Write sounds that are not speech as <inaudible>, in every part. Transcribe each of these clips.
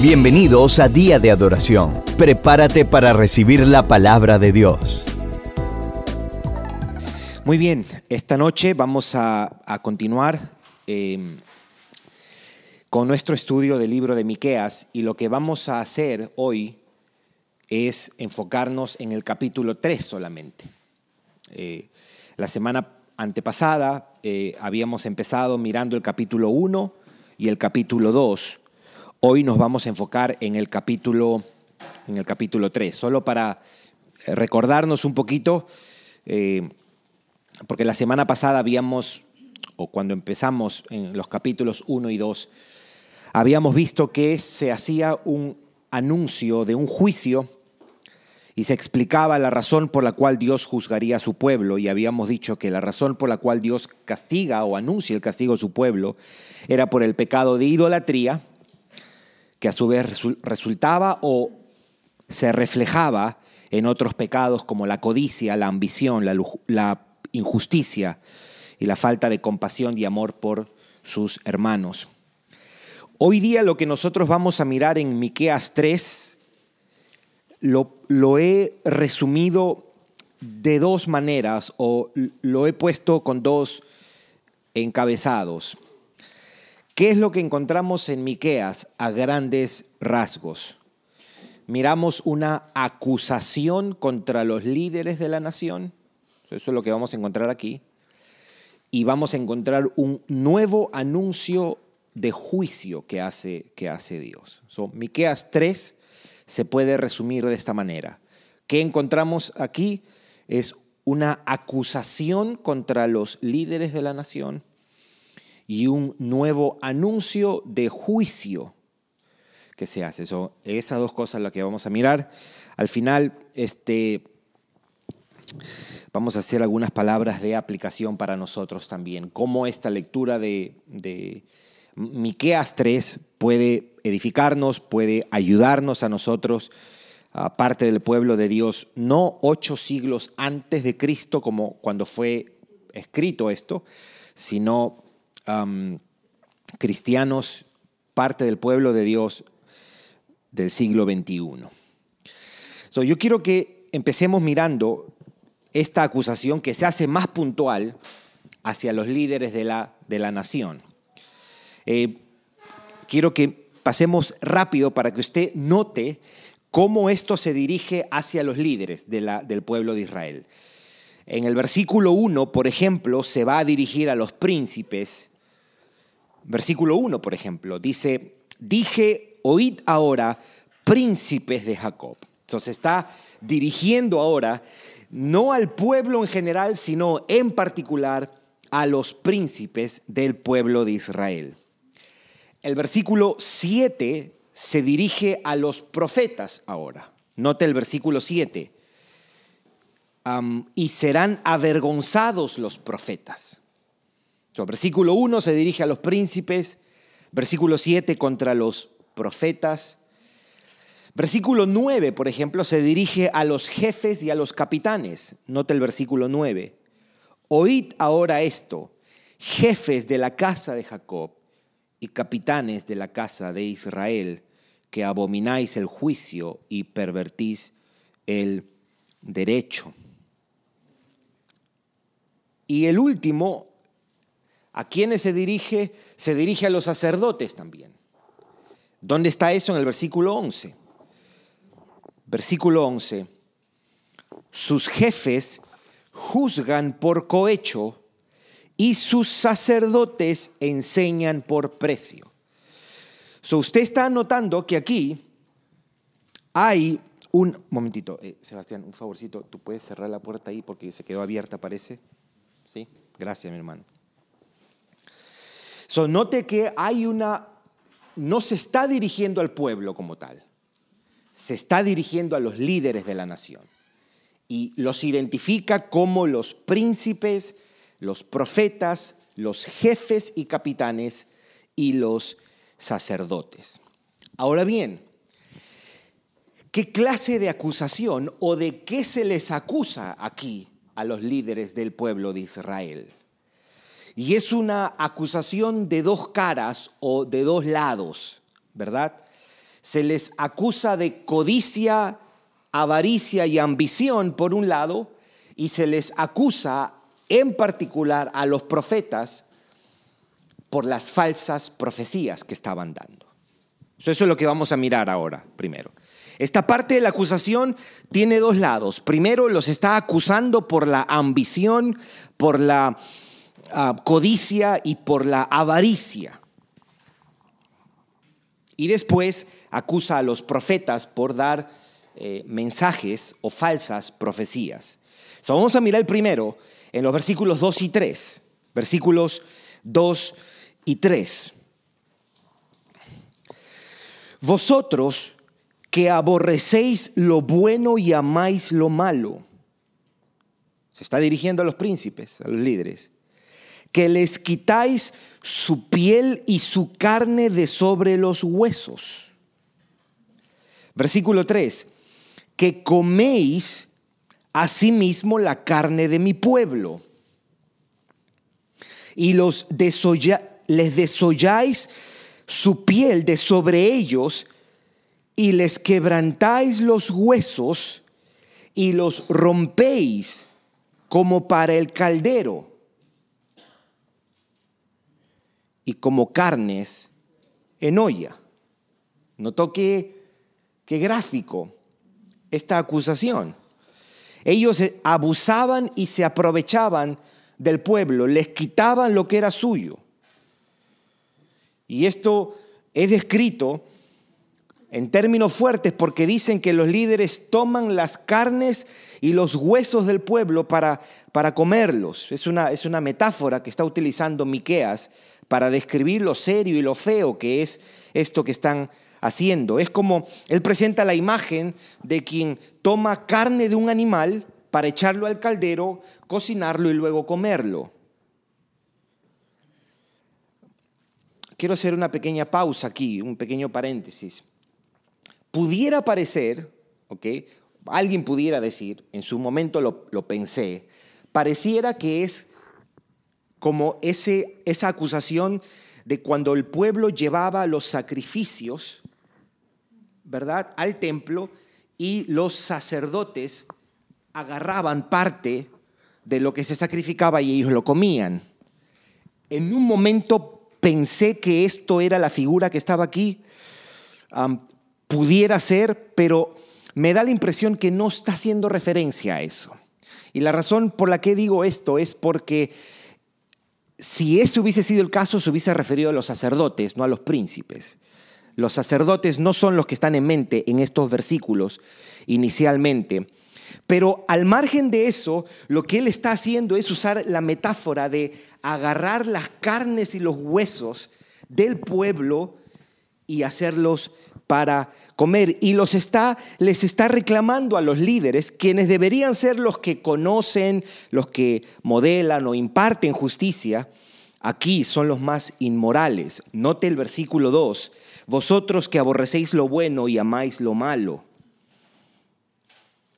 Bienvenidos a Día de Adoración. Prepárate para recibir la palabra de Dios. Muy bien, esta noche vamos a, continuar eh, con nuestro estudio del libro de Miqueas y lo que vamos a hacer hoy es enfocarnos en el capítulo 3 solamente. Eh, la semana antepasada eh, habíamos empezado mirando el capítulo 1 y el capítulo 2 Hoy nos vamos a enfocar en el capítulo, en el capítulo 3, solo para recordarnos un poquito, eh, porque la semana pasada habíamos, o cuando empezamos en los capítulos 1 y 2, habíamos visto que se hacía un anuncio de un juicio y se explicaba la razón por la cual Dios juzgaría a su pueblo. Y habíamos dicho que la razón por la cual Dios castiga o anuncia el castigo a su pueblo era por el pecado de idolatría, que a su vez resultaba o se reflejaba en otros pecados como la codicia, la ambición, la, injusticia y la falta de compasión y amor por sus hermanos. Hoy día lo que nosotros vamos a mirar en Miqueas 3 lo, lo he resumido de dos maneras o lo he puesto con dos encabezados. ¿Qué es lo que encontramos en Miqueas a grandes rasgos? Miramos una acusación contra los líderes de la nación. Eso es lo que vamos a encontrar aquí. Y vamos a encontrar un nuevo anuncio de juicio que hace, que hace Dios. So, Miqueas 3 se puede resumir de esta manera. ¿Qué encontramos aquí? Es una acusación contra los líderes de la nación y un nuevo anuncio de juicio que se hace. Esas dos cosas las que vamos a mirar. Al final, este, vamos a hacer algunas palabras de aplicación para nosotros también. Cómo esta lectura de, de Miqueas 3 puede edificarnos, puede ayudarnos a nosotros, a parte del pueblo de Dios, no ocho siglos antes de Cristo, como cuando fue escrito esto, sino cristianos, parte del pueblo de Dios del siglo XXI. yo quiero que empecemos mirando esta acusación que se hace más puntual hacia los líderes de la, de la nación. Eh, quiero que pasemos rápido para que usted note cómo esto se dirige hacia los líderes de la, del pueblo de Israel. En el versículo 1, por ejemplo, se va a dirigir a los príncipes Versículo 1, por ejemplo, dice, dije, oíd ahora, príncipes de Jacob. Entonces está dirigiendo ahora no al pueblo en general, sino en particular a los príncipes del pueblo de Israel. El versículo 7 se dirige a los profetas ahora. Note el versículo 7. y serán avergonzados los profetas versículo 1 se dirige a los príncipes, versículo 7 contra los profetas. Versículo 9, por ejemplo, se dirige a los jefes y a los capitanes. Nota el versículo 9. Oíd ahora esto, jefes de la casa de Jacob y capitanes de la casa de Israel, que abomináis el juicio y pervertís el derecho. Y el último ¿A quiénes se dirige? Se dirige a los sacerdotes también. ¿Dónde está eso en el versículo 11? Versículo 11. Sus jefes juzgan por cohecho y sus sacerdotes enseñan por precio. So, usted está notando que aquí hay un momentito, eh, Sebastián, un favorcito, tú puedes cerrar la puerta ahí porque se quedó abierta, parece. Sí, gracias, mi hermano. So, note que hay una, no se está dirigiendo al pueblo como tal, se está dirigiendo a los líderes de la nación y los identifica como los príncipes, los profetas, los jefes y capitanes y los sacerdotes. Ahora bien, ¿qué clase de acusación o de qué se les acusa aquí a los líderes del pueblo de Israel? Y es una acusación de dos caras o de dos lados, ¿verdad? se les acusa de codicia, avaricia y ambición por un lado, y se les acusa en particular a los profetas por las falsas profecías que estaban dando. Eso es lo que vamos a mirar ahora, primero. Esta parte de la acusación tiene dos lados. Primero, los está acusando por la ambición, por la ah, codicia y por la avaricia. Y después acusa a los profetas por dar eh, mensajes o falsas profecías. vamos a mirar primero en los versículos 2 y 3. Versículos 2 y 3. Vosotros que aborrecéis lo bueno y amáis lo malo. Se está dirigiendo a los príncipes, a los líderes. Que les quitáis su piel y su carne de sobre los huesos. Versículo 3. Que coméis asimismo la carne de mi pueblo. Y los les desolláis su piel de sobre ellos y les quebrantáis los huesos y los rompéis como para el caldero y como carnes en olla. Notó que, gráfico esta acusación. Ellos abusaban y se aprovechaban del pueblo, les quitaban lo que era suyo. Y esto es descrito en términos fuertes porque dicen que los líderes toman las carnes y los huesos del pueblo para, para comerlos. Es una, es una metáfora que está utilizando Miqueas para describir lo serio y lo feo que es esto que están haciendo. Es como él presenta la imagen de quien toma carne de un animal para echarlo al caldero, cocinarlo y luego comerlo. quiero hacer una pequeña pausa aquí, un pequeño paréntesis. Pudiera parecer, ¿ok? Alguien pudiera decir, en su momento lo, pensé, pareciera que es como ese, esa acusación de cuando el pueblo llevaba los sacrificios, ¿verdad?, al templo y los sacerdotes agarraban parte de lo que se sacrificaba y ellos lo comían. En un momento pensé que esto era la figura que estaba aquí. pudiera ser, pero me da la impresión que no está haciendo referencia a eso. Y la razón por la que digo esto es porque si ese hubiese sido el caso, se hubiese referido a los sacerdotes, no a los príncipes. Los sacerdotes no son los que están en mente en estos versículos inicialmente. Pero al margen de eso, lo que él está haciendo es usar la metáfora de agarrar las carnes y los huesos del pueblo y hacerlos para comer. Y los está, les está reclamando a los líderes, quienes deberían ser los que conocen, los que modelan o imparten justicia. Aquí son los más inmorales. Note el versículo 2. Vosotros que aborrecéis lo bueno y amáis lo malo.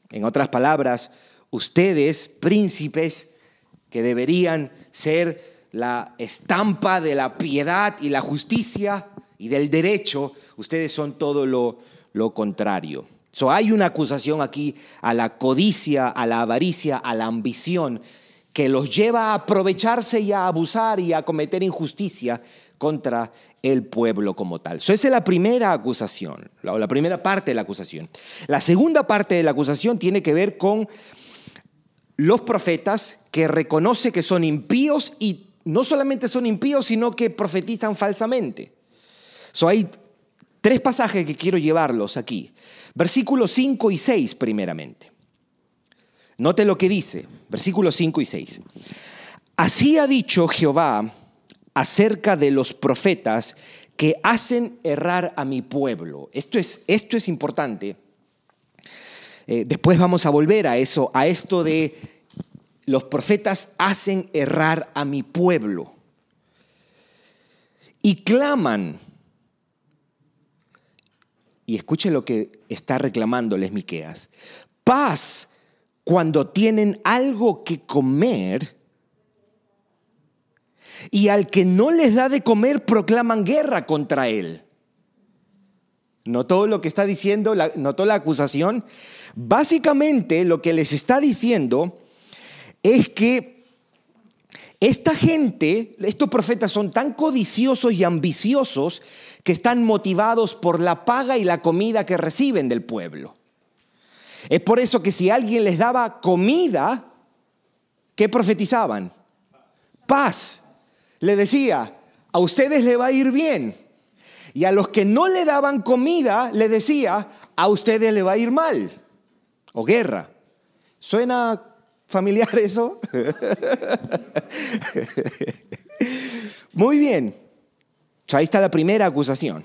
En otras palabras, ustedes, príncipes, que deberían ser la estampa de la piedad y la justicia y del derecho, ustedes son todo lo, lo contrario. So, hay una acusación aquí a la codicia, a la avaricia, a la ambición, que los lleva a aprovecharse y a abusar y a cometer injusticia contra el pueblo como tal. esa es la primera acusación, la, la primera parte de la acusación. La segunda parte de la acusación tiene que ver con los profetas que reconoce que son impíos y no solamente son impíos, sino que profetizan falsamente. So, hay tres pasajes que quiero llevarlos aquí. Versículos 5 y 6 primeramente. Note lo que dice, versículos 5 y 6. Así ha dicho Jehová acerca de los profetas que hacen errar a mi pueblo. Esto es, esto es importante. Eh, después vamos a volver a eso, a esto de los profetas hacen errar a mi pueblo. Y claman. Y escuchen lo que está reclamándoles Miqueas. Paz cuando tienen algo que comer y al que no les da de comer proclaman guerra contra él. ¿Notó lo que está diciendo? ¿Notó la acusación? Básicamente lo que les está diciendo es que esta gente, estos profetas son tan codiciosos y ambiciosos que están motivados por la paga y la comida que reciben del pueblo. Es por eso que si alguien les daba comida, ¿qué profetizaban? Paz. Le decía, a ustedes le va a ir bien. Y a los que no le daban comida, le decía, a ustedes le va a ir mal. O guerra. ¿Suena familiar <laughs> eso? Muy bien. Ahí está la primera acusación.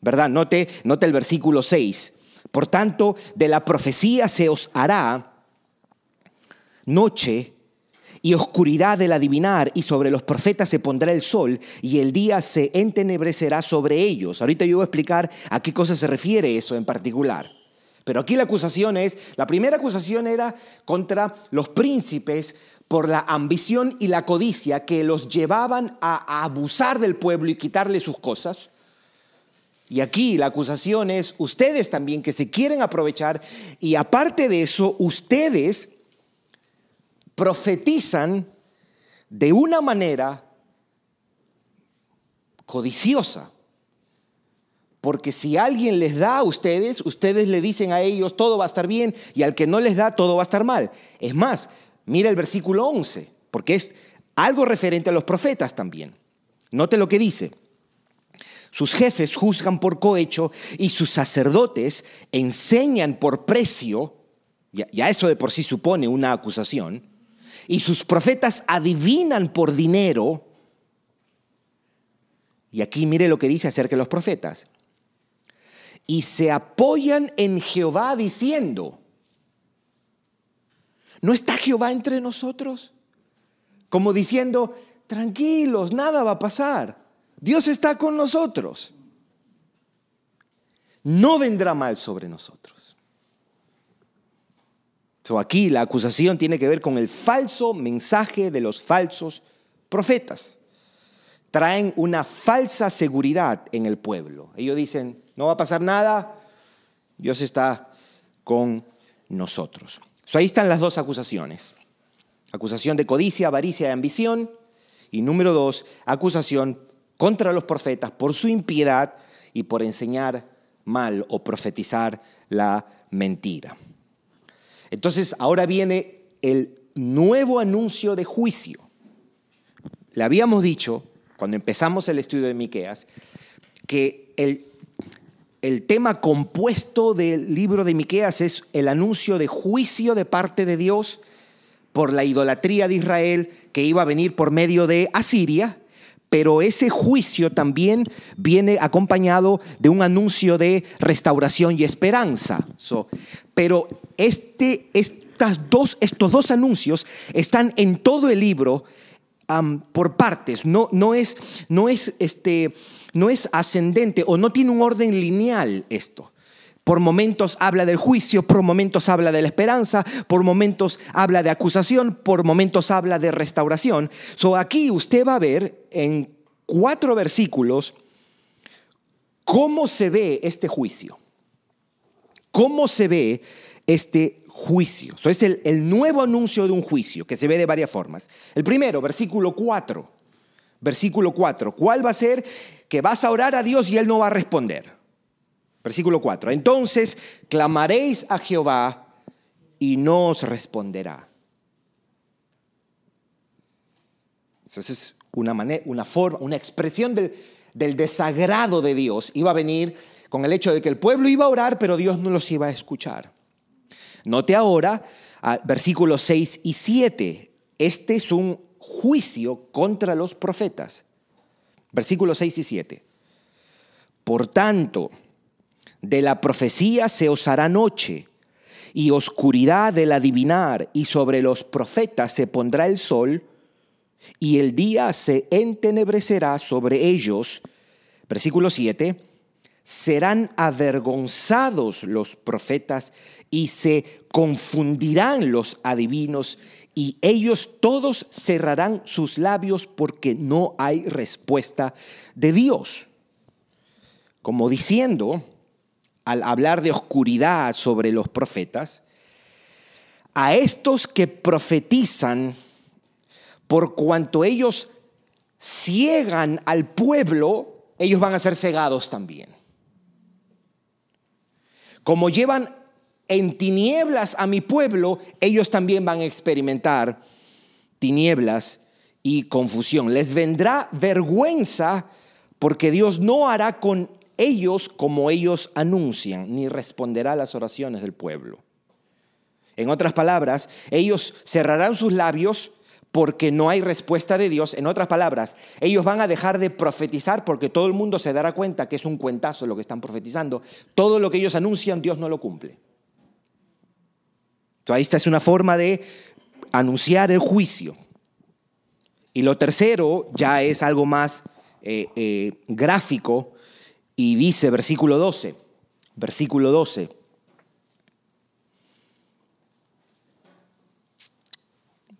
¿Verdad? Note, note el versículo 6. Por tanto, de la profecía se os hará noche y oscuridad del adivinar, y sobre los profetas se pondrá el sol, y el día se entenebrecerá sobre ellos. Ahorita yo voy a explicar a qué cosa se refiere eso en particular. Pero aquí la acusación es, la primera acusación era contra los príncipes por la ambición y la codicia que los llevaban a, abusar del pueblo y quitarle sus cosas. Y aquí la acusación es ustedes también que se quieren aprovechar y aparte de eso, ustedes profetizan de una manera codiciosa. Porque si alguien les da a ustedes, ustedes le dicen a ellos todo va a estar bien y al que no les da todo va a estar mal. Es más, mira el versículo 11, porque es algo referente a los profetas también. Note lo que dice. Sus jefes juzgan por cohecho y sus sacerdotes enseñan por precio, ya, eso de por sí supone una acusación, y sus profetas adivinan por dinero. Y aquí mire lo que dice acerca de los profetas. Y se apoyan en Jehová diciendo, ¿no está Jehová entre nosotros? Como diciendo, tranquilos, nada va a pasar. Dios está con nosotros. No vendrá mal sobre nosotros aquí la acusación tiene que ver con el falso mensaje de los falsos profetas. Traen una falsa seguridad en el pueblo. Ellos dicen, no va a pasar nada, Dios está con nosotros. ahí están las dos acusaciones. Acusación de codicia, avaricia y ambición. Y número dos, acusación contra los profetas por su impiedad y por enseñar mal o profetizar la mentira. Entonces, ahora viene el nuevo anuncio de juicio. Le habíamos dicho, cuando empezamos el estudio de Miqueas, que el, el tema compuesto del libro de Miqueas es el anuncio de juicio de parte de Dios por la idolatría de Israel que iba a venir por medio de Asiria, pero ese juicio también viene acompañado de un anuncio de restauración y esperanza. pero este, estas dos, estos dos anuncios están en todo el libro por partes, no, no, es, no, es este, no es ascendente o no tiene un orden lineal esto. Por momentos habla del juicio, por momentos habla de la esperanza, por momentos habla de acusación, por momentos habla de restauración. So aquí usted va a ver en cuatro versículos cómo se ve este juicio. Cómo se ve este juicio. Eso es el, nuevo anuncio de un juicio que se ve de varias formas. El primero, versículo 4. Versículo 4. ¿Cuál va a ser? Que vas a orar a Dios y Él no va a responder. Versículo 4. Entonces clamaréis a Jehová y no os responderá. Esa es una, manera, una forma, una expresión del, del desagrado de Dios. Iba a venir con el hecho de que el pueblo iba a orar, pero Dios no los iba a escuchar. Note ahora versículos 6 y 7. Este es un juicio contra los profetas. Versículos 6 y 7. Por tanto, de la profecía se os hará noche y oscuridad del adivinar, y sobre los profetas se pondrá el sol, y el día se entenebrecerá sobre ellos. Versículo 7 serán avergonzados los profetas y se confundirán los adivinos y ellos todos cerrarán sus labios porque no hay respuesta de Dios. como diciendo, al hablar de oscuridad sobre los profetas, a estos que profetizan, por cuanto ellos ciegan al pueblo, ellos van a ser cegados también. Como llevan en tinieblas a mi pueblo, ellos también van a experimentar tinieblas y confusión. Les vendrá vergüenza porque Dios no hará con ellos como ellos anuncian, ni responderá a las oraciones del pueblo. En otras palabras, ellos cerrarán sus labios porque no hay respuesta de Dios. En otras palabras, ellos van a dejar de profetizar porque todo el mundo se dará cuenta que es un cuentazo lo que están profetizando. Todo lo que ellos anuncian, Dios no lo cumple. Entonces, esta es una forma de anunciar el juicio. Y lo tercero ya es algo más eh, eh, gráfico y dice versículo 12, versículo 12.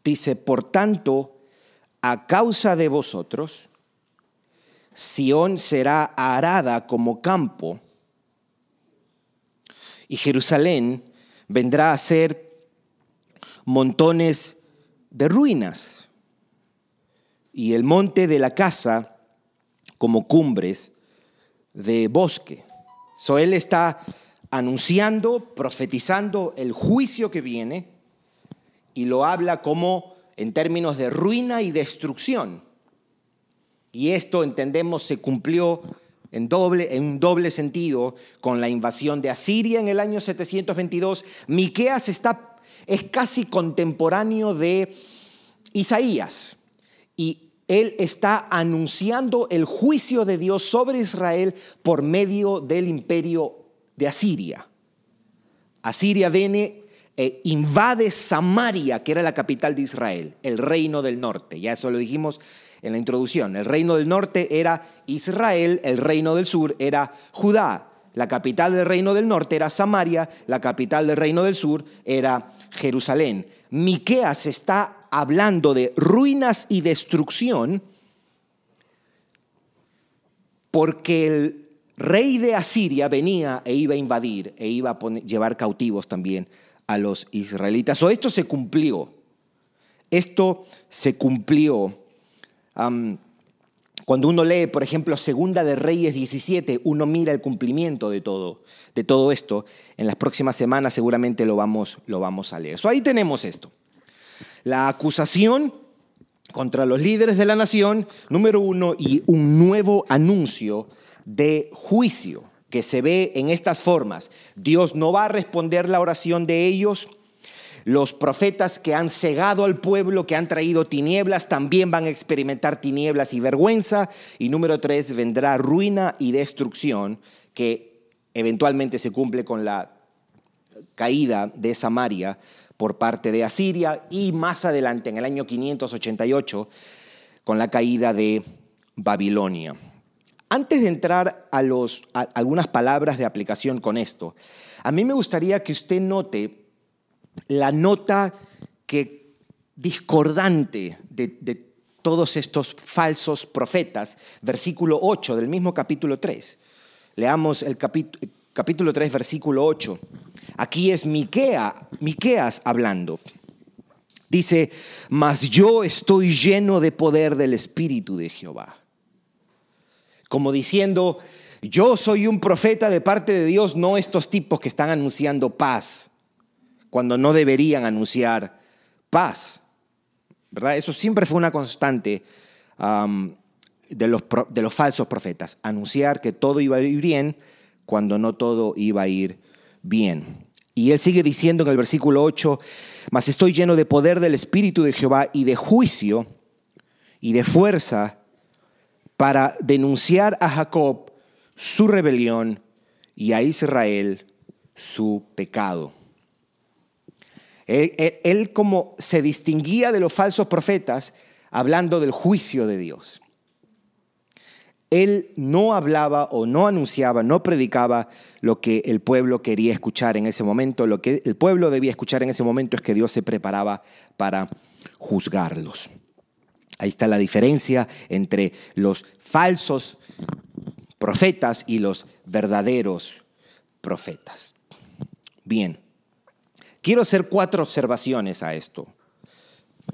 Dice, por tanto, a causa de vosotros, Sión será arada como campo y Jerusalén vendrá a ser montones de ruinas y el monte de la casa como cumbres de bosque. So él está anunciando, profetizando el juicio que viene y lo habla como en términos de ruina y destrucción. Y esto entendemos se cumplió en, doble, en un doble sentido con la invasión de Asiria en el año 722. Miqueas está, es casi contemporáneo de Isaías y él está anunciando el juicio de Dios sobre Israel por medio del imperio de Asiria. Asiria viene e invade Samaria, que era la capital de Israel, el reino del norte. Ya eso lo dijimos en la introducción. El reino del norte era Israel, el reino del sur era Judá. La capital del reino del norte era Samaria, la capital del reino del sur era Jerusalén. Miqueas está hablando de ruinas y destrucción porque el rey de Asiria venía e iba a invadir e iba a llevar cautivos también a los israelitas. O esto se cumplió. Esto se cumplió. cuando uno lee, por ejemplo, Segunda de Reyes 17, uno mira el cumplimiento de todo, de todo esto. En las próximas semanas seguramente lo vamos, lo vamos a leer. So, ahí tenemos esto. La acusación contra los líderes de la nación, número uno, y un nuevo anuncio de juicio que se ve en estas formas. Dios no va a responder la oración de ellos. Los profetas que han cegado al pueblo, que han traído tinieblas, también van a experimentar tinieblas y vergüenza. Y número tres, vendrá ruina y destrucción, que eventualmente se cumple con la caída de Samaria por parte de Asiria y más adelante, en el año 588, con la caída de Babilonia. Antes de entrar a, los, algunas palabras de aplicación con esto, a mí me gustaría que usted note la nota que discordante de, todos estos falsos profetas, versículo 8 del mismo capítulo 3. Leamos el capítulo 3, versículo 8. Aquí es Miquea, Miqueas hablando. Dice, mas yo estoy lleno de poder del Espíritu de Jehová como diciendo, yo soy un profeta de parte de Dios, no estos tipos que están anunciando paz, cuando no deberían anunciar paz. ¿Verdad? Eso siempre fue una constante de, los, de los falsos profetas, anunciar que todo iba a ir bien cuando no todo iba a ir bien. Y él sigue diciendo en el versículo 8, mas estoy lleno de poder del Espíritu de Jehová y de juicio y de fuerza para denunciar a Jacob su rebelión y a Israel su pecado. Él, como se distinguía de los falsos profetas hablando del juicio de Dios. Él no hablaba o no anunciaba, no predicaba lo que el pueblo quería escuchar en ese momento. Lo que el pueblo debía escuchar en ese momento es que Dios se preparaba para juzgarlos. Ahí está la diferencia entre los falsos profetas y los verdaderos profetas. Bien, quiero hacer cuatro observaciones a esto.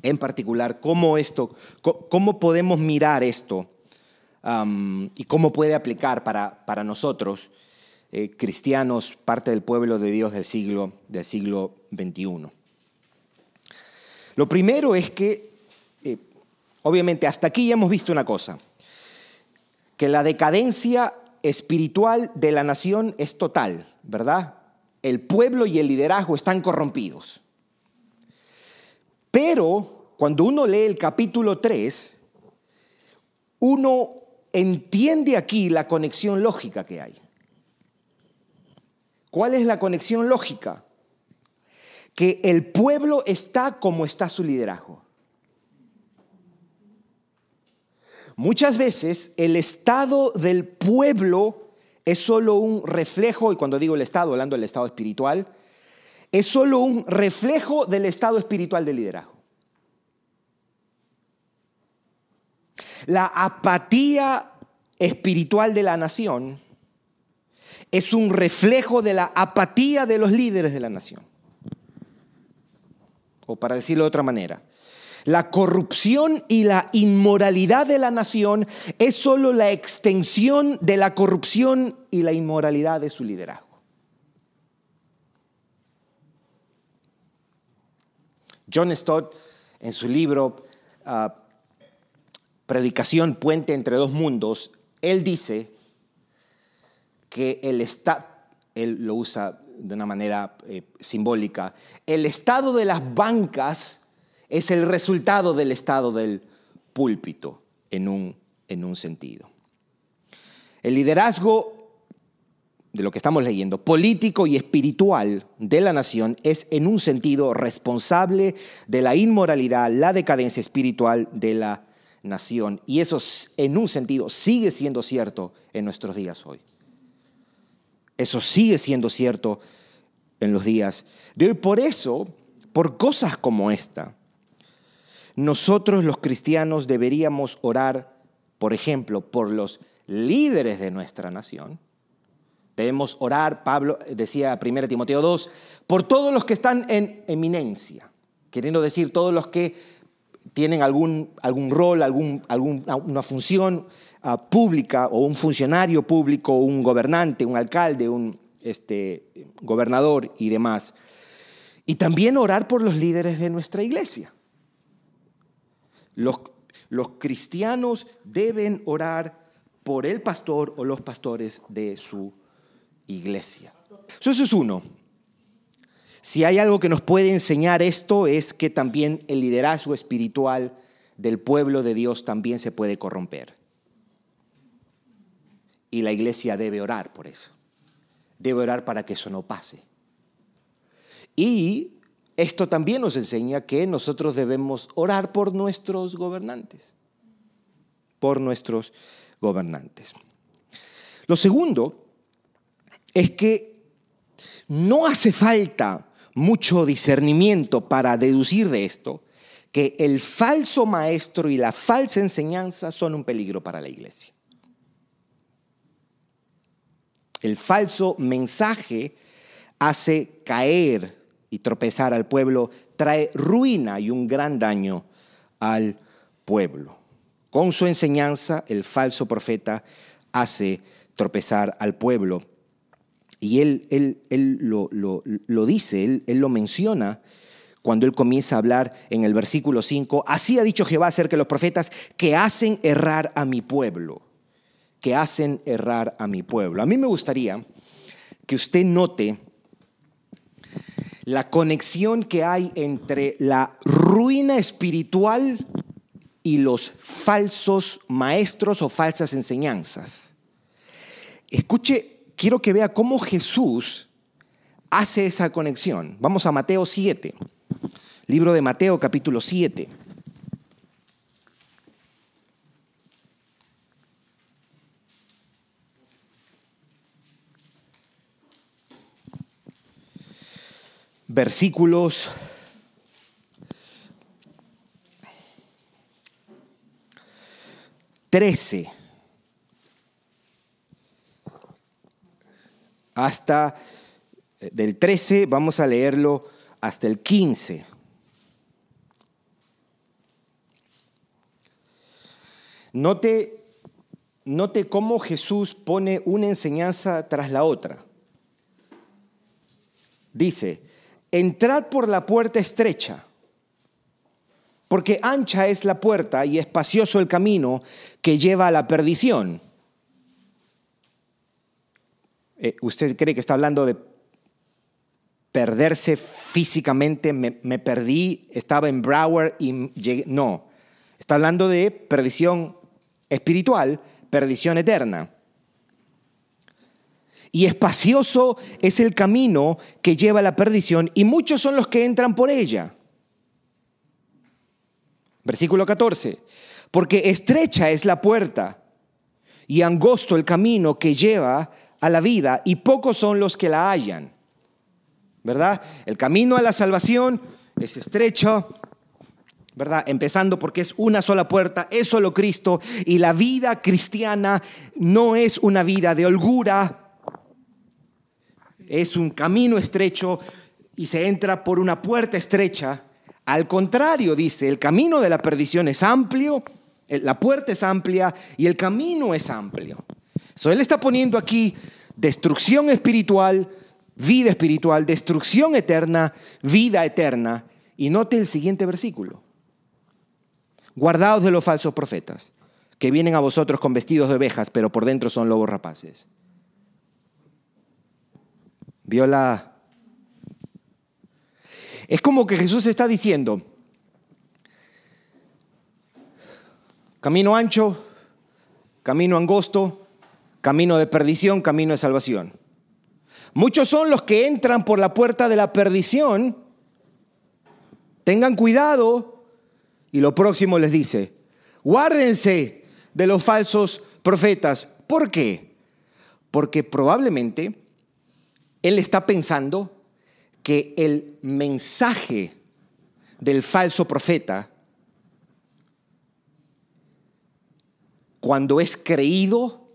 En particular, cómo esto, cómo podemos mirar esto y cómo puede aplicar para, para nosotros, eh, cristianos, parte del pueblo de Dios del siglo, del siglo XXI. Lo primero es que, obviamente, hasta aquí ya hemos visto una cosa, que la decadencia espiritual de la nación es total, ¿verdad? El pueblo y el liderazgo están corrompidos. Pero cuando uno lee el capítulo 3, uno entiende aquí la conexión lógica que hay. ¿Cuál es la conexión lógica? Que el pueblo está como está su liderazgo. Muchas veces el estado del pueblo es solo un reflejo, y cuando digo el estado, hablando del estado espiritual, es solo un reflejo del estado espiritual del liderazgo. La apatía espiritual de la nación es un reflejo de la apatía de los líderes de la nación. O para decirlo de otra manera, la corrupción y la inmoralidad de la nación es solo la extensión de la corrupción y la inmoralidad de su liderazgo. John Stott, en su libro ah, Predicación Puente entre dos mundos, él dice que el Estado, él lo usa de una manera eh, simbólica, el estado de las bancas es el resultado del estado del púlpito en un, en un sentido. El liderazgo de lo que estamos leyendo, político y espiritual de la nación, es en un sentido responsable de la inmoralidad, la decadencia espiritual de la nación. Y eso en un sentido sigue siendo cierto en nuestros días hoy. Eso sigue siendo cierto en los días de hoy. Por eso, por cosas como esta, nosotros los cristianos deberíamos orar, por ejemplo, por los líderes de nuestra nación. Debemos orar, Pablo decía 1 Timoteo 2, por todos los que están en eminencia, queriendo decir todos los que tienen algún, algún rol, algún, alguna función uh, pública o un funcionario público, un gobernante, un alcalde, un este, gobernador y demás. Y también orar por los líderes de nuestra iglesia. Los, cristianos deben orar por el pastor o los pastores de su iglesia. Eso es uno. Si hay algo que nos puede enseñar esto es que también el liderazgo espiritual del pueblo de Dios también se puede corromper. Y la iglesia debe orar por eso. Debe orar para que eso no pase. Y esto también nos enseña que nosotros debemos orar por nuestros gobernantes, por nuestros gobernantes. Lo segundo es que no hace falta mucho discernimiento para deducir de esto que el falso maestro y la falsa enseñanza son un peligro para la iglesia. El falso mensaje hace caer y tropezar al pueblo trae ruina y un gran daño al pueblo. Con su enseñanza, el falso profeta hace tropezar al pueblo. Y él, él, lo, dice, él, él lo menciona cuando él comienza a hablar en el versículo 5, así ha dicho Jehová acerca de los profetas que hacen errar a mi pueblo, que hacen errar a mi pueblo. A mí me gustaría que usted note la conexión que hay entre la ruina espiritual y los falsos maestros o falsas enseñanzas. Escuche, quiero que vea cómo Jesús hace esa conexión. Vamos a Mateo 7, libro de Mateo capítulo 7. Versículos trece hasta eh, del 13, vamos a leerlo hasta el 15. Note, note cómo Jesús pone una enseñanza tras la otra. Dice, entrad por la puerta estrecha, porque ancha es la puerta y espacioso el camino que lleva a la perdición. Eh, ¿Usted cree que está hablando de perderse físicamente? Me, perdí, estaba en Broward y llegué. No, está hablando de perdición espiritual, perdición eterna. Y espacioso es el camino que lleva a la perdición y muchos son los que entran por ella. Versículo 14. Porque estrecha es la puerta y angosto el camino que lleva a la vida y pocos son los que la hallan. ¿Verdad? El camino a la salvación es estrecho, ¿verdad? Empezando porque es una sola puerta, es solo Cristo y la vida cristiana no es una vida de holgura, es un camino estrecho y se entra por una puerta estrecha. Al contrario, dice, el camino de la perdición es amplio, la puerta es amplia y el camino es amplio. So, él está poniendo aquí destrucción espiritual, vida espiritual, destrucción eterna, vida eterna. Y note el siguiente versículo. Guardaos de los falsos profetas, que vienen a vosotros con vestidos de ovejas, pero por dentro son lobos rapaces. ¿Vio la...? Es como que Jesús está diciendo, camino ancho, camino angosto, camino de perdición, camino de salvación. Muchos son los que entran por la puerta de la perdición. Tengan cuidado y lo próximo les dice, guárdense de los falsos profetas. ¿Por qué? Porque probablemente él está pensando que el mensaje del falso profeta, cuando es creído,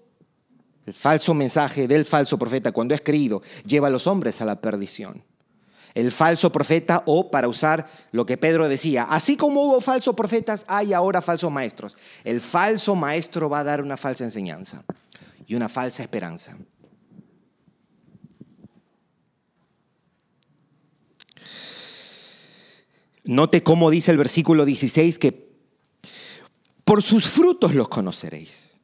el falso mensaje del falso profeta, cuando es creído, lleva a los hombres a la perdición el falso profeta o para usar lo que Pedro decía, así como hubo falsos profetas, hay ahora falsos maestros. El falso maestro va a dar una falsa enseñanza y una falsa esperanza. Note cómo dice el versículo 16 que por sus frutos los conoceréis.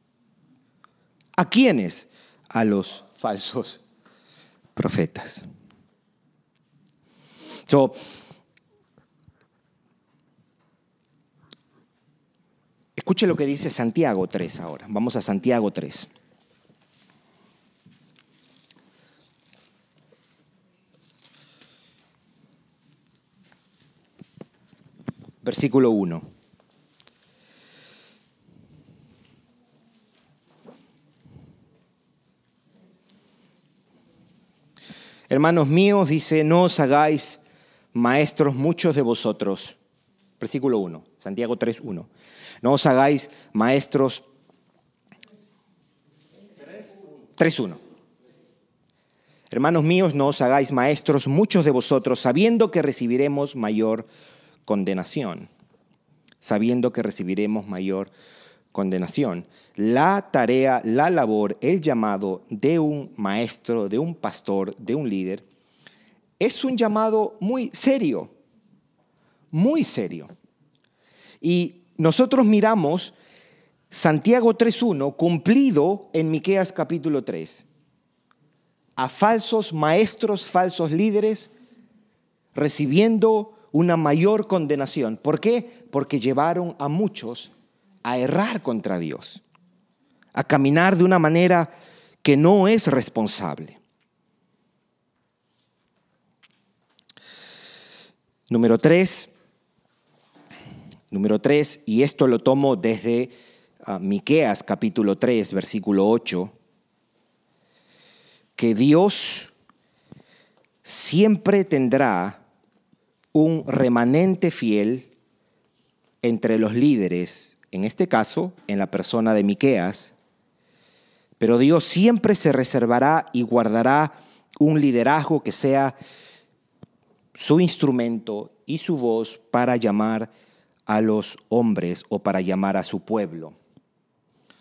¿A quiénes? A los falsos profetas escuche lo que dice Santiago 3 ahora. Vamos a Santiago 3. Versículo 1. Hermanos míos, dice, no os hagáis maestros muchos de vosotros. Versículo 1, Santiago 3, 1. No os hagáis maestros 3.1. Hermanos míos, no os hagáis maestros muchos de vosotros, sabiendo que recibiremos mayor condenación. Sabiendo que recibiremos mayor condenación. La tarea, la labor, el llamado de un maestro, de un pastor, de un líder, es un llamado muy serio, muy serio. Y nosotros miramos Santiago 3.1 cumplido en Miqueas capítulo 3. A falsos maestros, falsos líderes, recibiendo una mayor condenación. ¿Por qué? Porque llevaron a muchos a errar contra Dios, a caminar de una manera que no es responsable. Número tres, número tres, y esto lo tomo desde ah, Miqueas capítulo 3, versículo 8, que Dios siempre tendrá un remanente fiel entre los líderes, en este caso, en la persona de Miqueas, pero Dios siempre se reservará y guardará un liderazgo que sea su instrumento y su voz para llamar a los hombres o para llamar a su pueblo.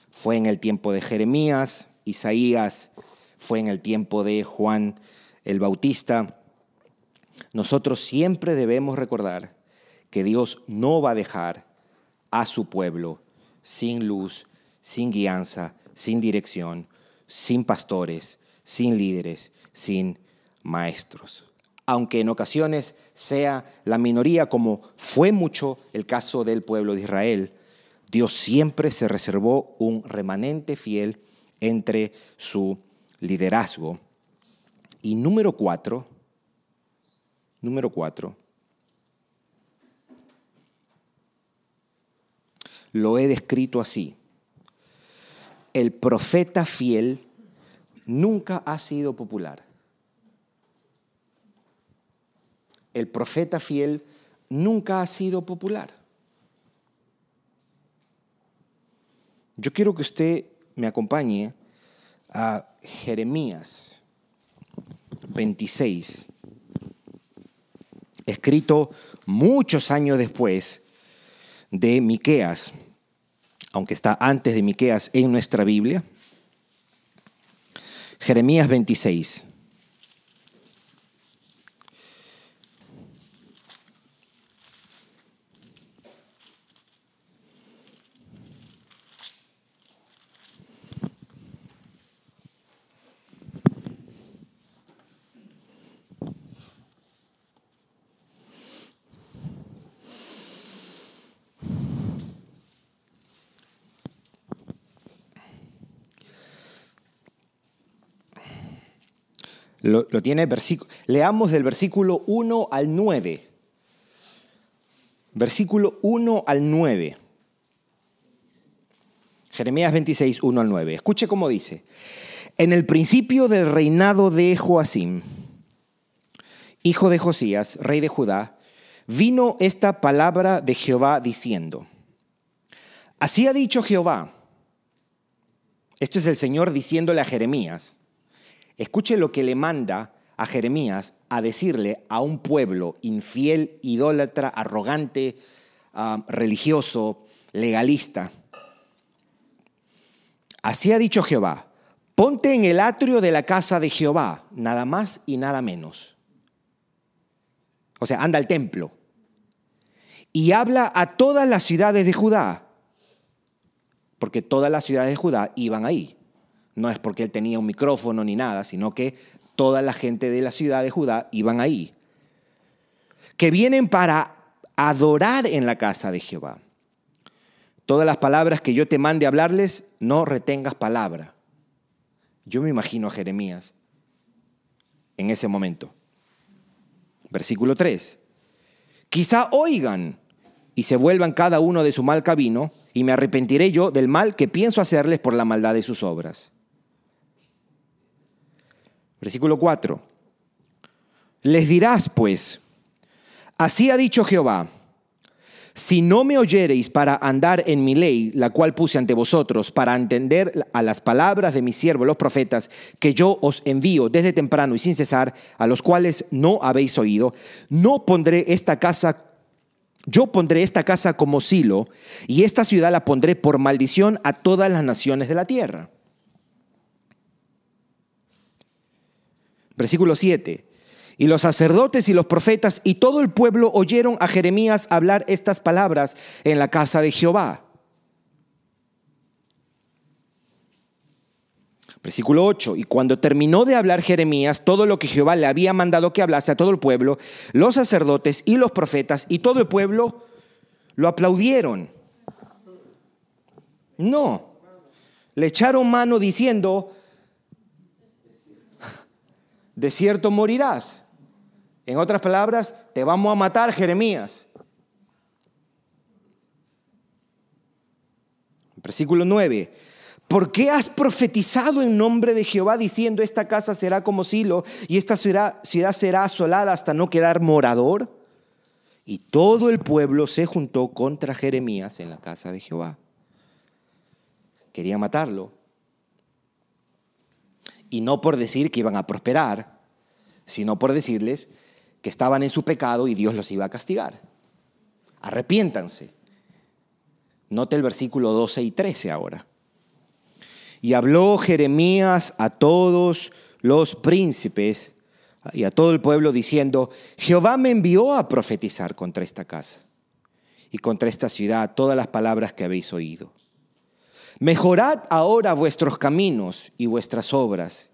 Fue en el tiempo de Jeremías, Isaías, fue en el tiempo de Juan el Bautista. Nosotros siempre debemos recordar que Dios no va a dejar a su pueblo sin luz, sin guianza, sin dirección, sin pastores, sin líderes, sin maestros. Aunque en ocasiones sea la minoría, como fue mucho el caso del pueblo de Israel, Dios siempre se reservó un remanente fiel entre su liderazgo. Y número cuatro, número cuatro, lo he descrito así. El profeta fiel nunca ha sido popular. El profeta fiel nunca ha sido popular. Yo quiero que usted me acompañe a Jeremías 26, escrito muchos años después de Miqueas, aunque está antes de Miqueas en nuestra Biblia. Jeremías 26. Lo, tiene versículo. Leamos del versículo 1 al 9. Versículo 1 al 9. Jeremías 26, 1 al 9. Escuche cómo dice. En el principio del reinado de Joacim, hijo de Josías, rey de Judá, vino esta palabra de Jehová diciendo, así ha dicho Jehová, esto es el Señor diciéndole a Jeremías, Escuche lo que le manda a Jeremías a decirle a un pueblo infiel, idólatra, arrogante, religioso, legalista. Así ha dicho Jehová, ponte en el atrio de la casa de Jehová, nada más y nada menos. O sea, anda al templo y habla a todas las ciudades de Judá, porque todas las ciudades de Judá iban ahí no es porque él tenía un micrófono ni nada, sino que toda la gente de la ciudad de Judá iban ahí, que vienen para adorar en la casa de Jehová. Todas las palabras que yo te mande hablarles, no retengas palabra. Yo me imagino a Jeremías en ese momento. Versículo 3. Quizá oigan y se vuelvan cada uno de su mal camino, y me arrepentiré yo del mal que pienso hacerles por la maldad de sus obras. Versículo 4. Les dirás, pues, así ha dicho Jehová, si no me oyereis para andar en mi ley, la cual puse ante vosotros, para entender a las palabras de mis siervos los profetas, que yo os envío desde temprano y sin cesar, a los cuales no habéis oído, no pondré esta casa, yo pondré esta casa como silo, y esta ciudad la pondré por maldición a todas las naciones de la tierra. Versículo 7. Y los sacerdotes y los profetas y todo el pueblo oyeron a Jeremías hablar estas palabras en la casa de Jehová. Versículo 8. Y cuando terminó de hablar Jeremías todo lo que Jehová le había mandado que hablase a todo el pueblo, los sacerdotes y los profetas y todo el pueblo lo aplaudieron. No. Le echaron mano diciendo, de cierto morirás. En otras palabras, te vamos a matar, Jeremías. Versículo 9. ¿Por qué has profetizado en nombre de Jehová diciendo esta casa será como silo y esta ciudad, ciudad será asolada hasta no quedar morador? Y todo el pueblo se juntó contra Jeremías en la casa de Jehová. Quería matarlo, y no por decir que iban a prosperar, sino por decirles que estaban en su pecado y Dios los iba a castigar. Arrepiéntanse. Note el versículo 12 y 13 ahora. Y habló Jeremías a todos los príncipes y a todo el pueblo diciendo, Jehová me envió a profetizar contra esta casa y contra esta ciudad todas las palabras que habéis oído. Mejorad ahora vuestros caminos y vuestras obras,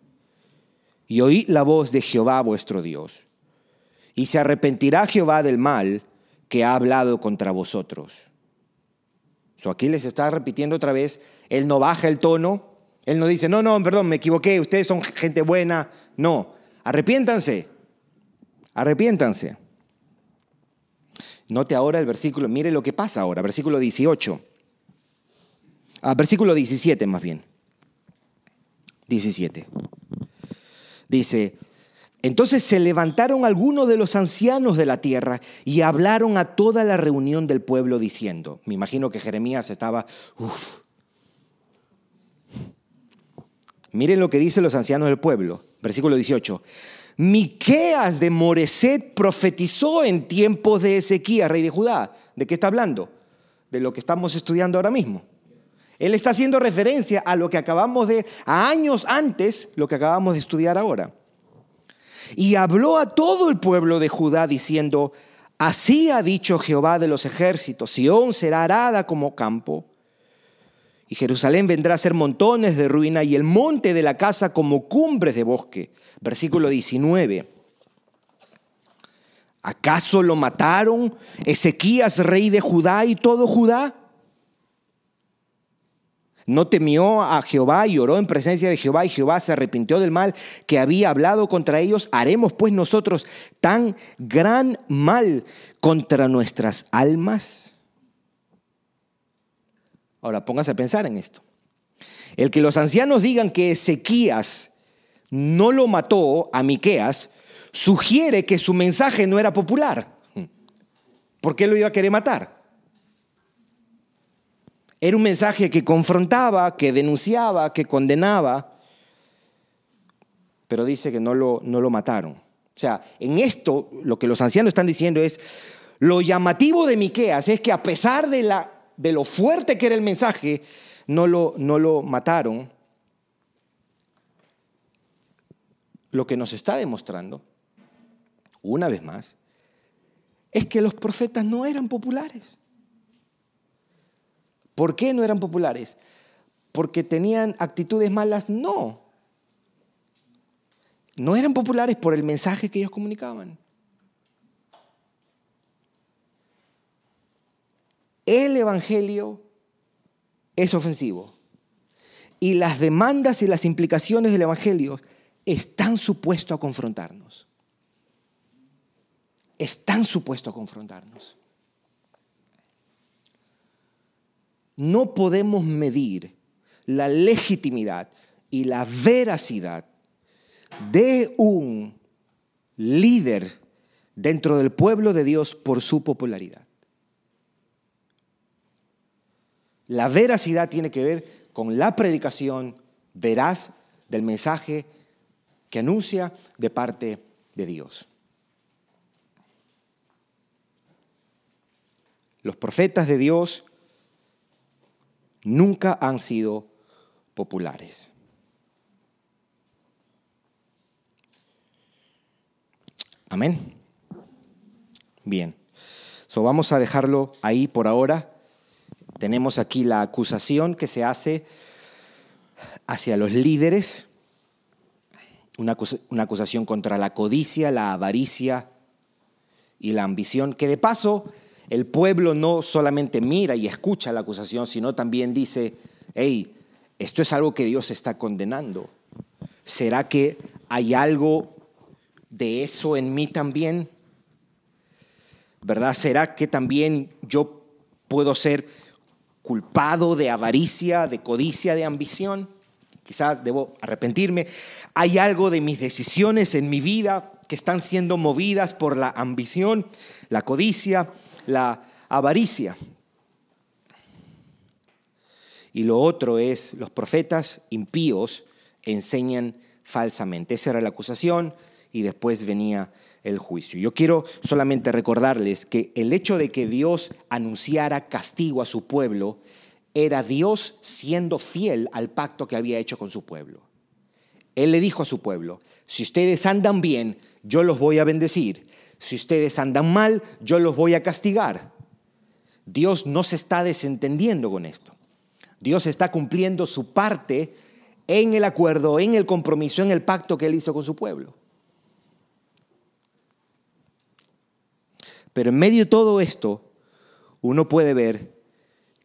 y oíd la voz de Jehová vuestro Dios. Y se arrepentirá Jehová del mal que ha hablado contra vosotros. So aquí les está repitiendo otra vez, él no baja el tono, él no dice, no, no, perdón, me equivoqué, ustedes son gente buena. No, arrepiéntanse, arrepiéntanse. Note ahora el versículo, mire lo que pasa ahora, versículo 18. Ah, versículo 17 más bien. 17. Dice, entonces se levantaron algunos de los ancianos de la tierra y hablaron a toda la reunión del pueblo diciendo, me imagino que Jeremías estaba, uff. Miren lo que dicen los ancianos del pueblo, versículo 18. Miqueas de Moreset profetizó en tiempos de Ezequías, rey de Judá. ¿De qué está hablando? De lo que estamos estudiando ahora mismo. Él está haciendo referencia a lo que acabamos de, a años antes, lo que acabamos de estudiar ahora. Y habló a todo el pueblo de Judá diciendo, así ha dicho Jehová de los ejércitos, Sión será arada como campo, y Jerusalén vendrá a ser montones de ruina y el monte de la casa como cumbres de bosque. Versículo 19. ¿Acaso lo mataron Ezequías, rey de Judá y todo Judá? No temió a Jehová y oró en presencia de Jehová y Jehová se arrepintió del mal que había hablado contra ellos. ¿Haremos pues nosotros tan gran mal contra nuestras almas? Ahora póngase a pensar en esto. El que los ancianos digan que Ezequías no lo mató a Miqueas sugiere que su mensaje no era popular. ¿Por qué lo iba a querer matar? Era un mensaje que confrontaba, que denunciaba, que condenaba, pero dice que no lo, no lo mataron. O sea, en esto lo que los ancianos están diciendo es, lo llamativo de Miqueas es que a pesar de, la, de lo fuerte que era el mensaje, no lo, no lo mataron. Lo que nos está demostrando, una vez más, es que los profetas no eran populares. ¿Por qué no eran populares? ¿Porque tenían actitudes malas? No. No eran populares por el mensaje que ellos comunicaban. El Evangelio es ofensivo. Y las demandas y las implicaciones del Evangelio están supuestos a confrontarnos. Están supuestos a confrontarnos. No podemos medir la legitimidad y la veracidad de un líder dentro del pueblo de Dios por su popularidad. La veracidad tiene que ver con la predicación veraz del mensaje que anuncia de parte de Dios. Los profetas de Dios nunca han sido populares. Amén. Bien. So, vamos a dejarlo ahí por ahora. Tenemos aquí la acusación que se hace hacia los líderes, una, una acusación contra la codicia, la avaricia y la ambición, que de paso el pueblo no solamente mira y escucha la acusación, sino también dice, hey, esto es algo que Dios está condenando. ¿Será que hay algo de eso en mí también? ¿Verdad? ¿Será que también yo puedo ser culpado de avaricia, de codicia, de ambición? Quizás debo arrepentirme. ¿Hay algo de mis decisiones en mi vida que están siendo movidas por la ambición, la codicia, la avaricia. Y lo otro es, los profetas impíos enseñan falsamente. Esa era la acusación y después venía el juicio. Yo quiero solamente recordarles que el hecho de que Dios anunciara castigo a su pueblo era Dios siendo fiel al pacto que había hecho con su pueblo. Él le dijo a su pueblo, si ustedes andan bien, yo los voy a bendecir. Si ustedes andan mal, yo los voy a castigar. Dios no se está desentendiendo con esto. Dios está cumpliendo su parte en el acuerdo, en el compromiso, en el pacto que él hizo con su pueblo. Pero en medio de todo esto, uno puede ver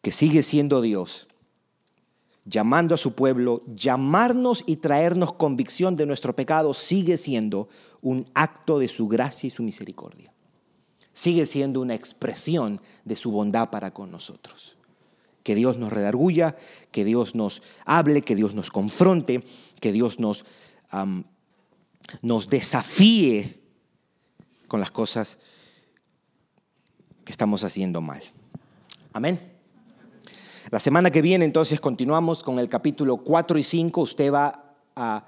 que sigue siendo Dios, llamando a su pueblo, llamarnos y traernos convicción de nuestro pecado, sigue siendo un acto de su gracia y su misericordia. Sigue siendo una expresión de su bondad para con nosotros. Que Dios nos redarguya, que Dios nos hable, que Dios nos confronte, que Dios nos, nos desafíe con las cosas que estamos haciendo mal. Amén. La semana que viene entonces continuamos con el capítulo 4 y 5. Usted va a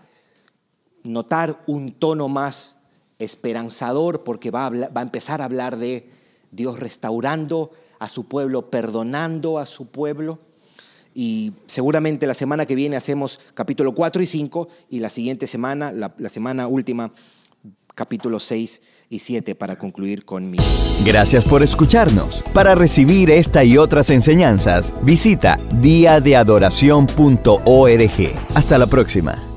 notar un tono más esperanzador porque va a, empezar a hablar de Dios restaurando a su pueblo, perdonando a su pueblo. Y seguramente la semana que viene hacemos capítulo 4 y 5 y la siguiente semana, la semana última, capítulo 6 y 7 para concluir con mi... Gracias por escucharnos. Para recibir esta y otras enseñanzas, visita diadeadoración.org. Hasta la próxima.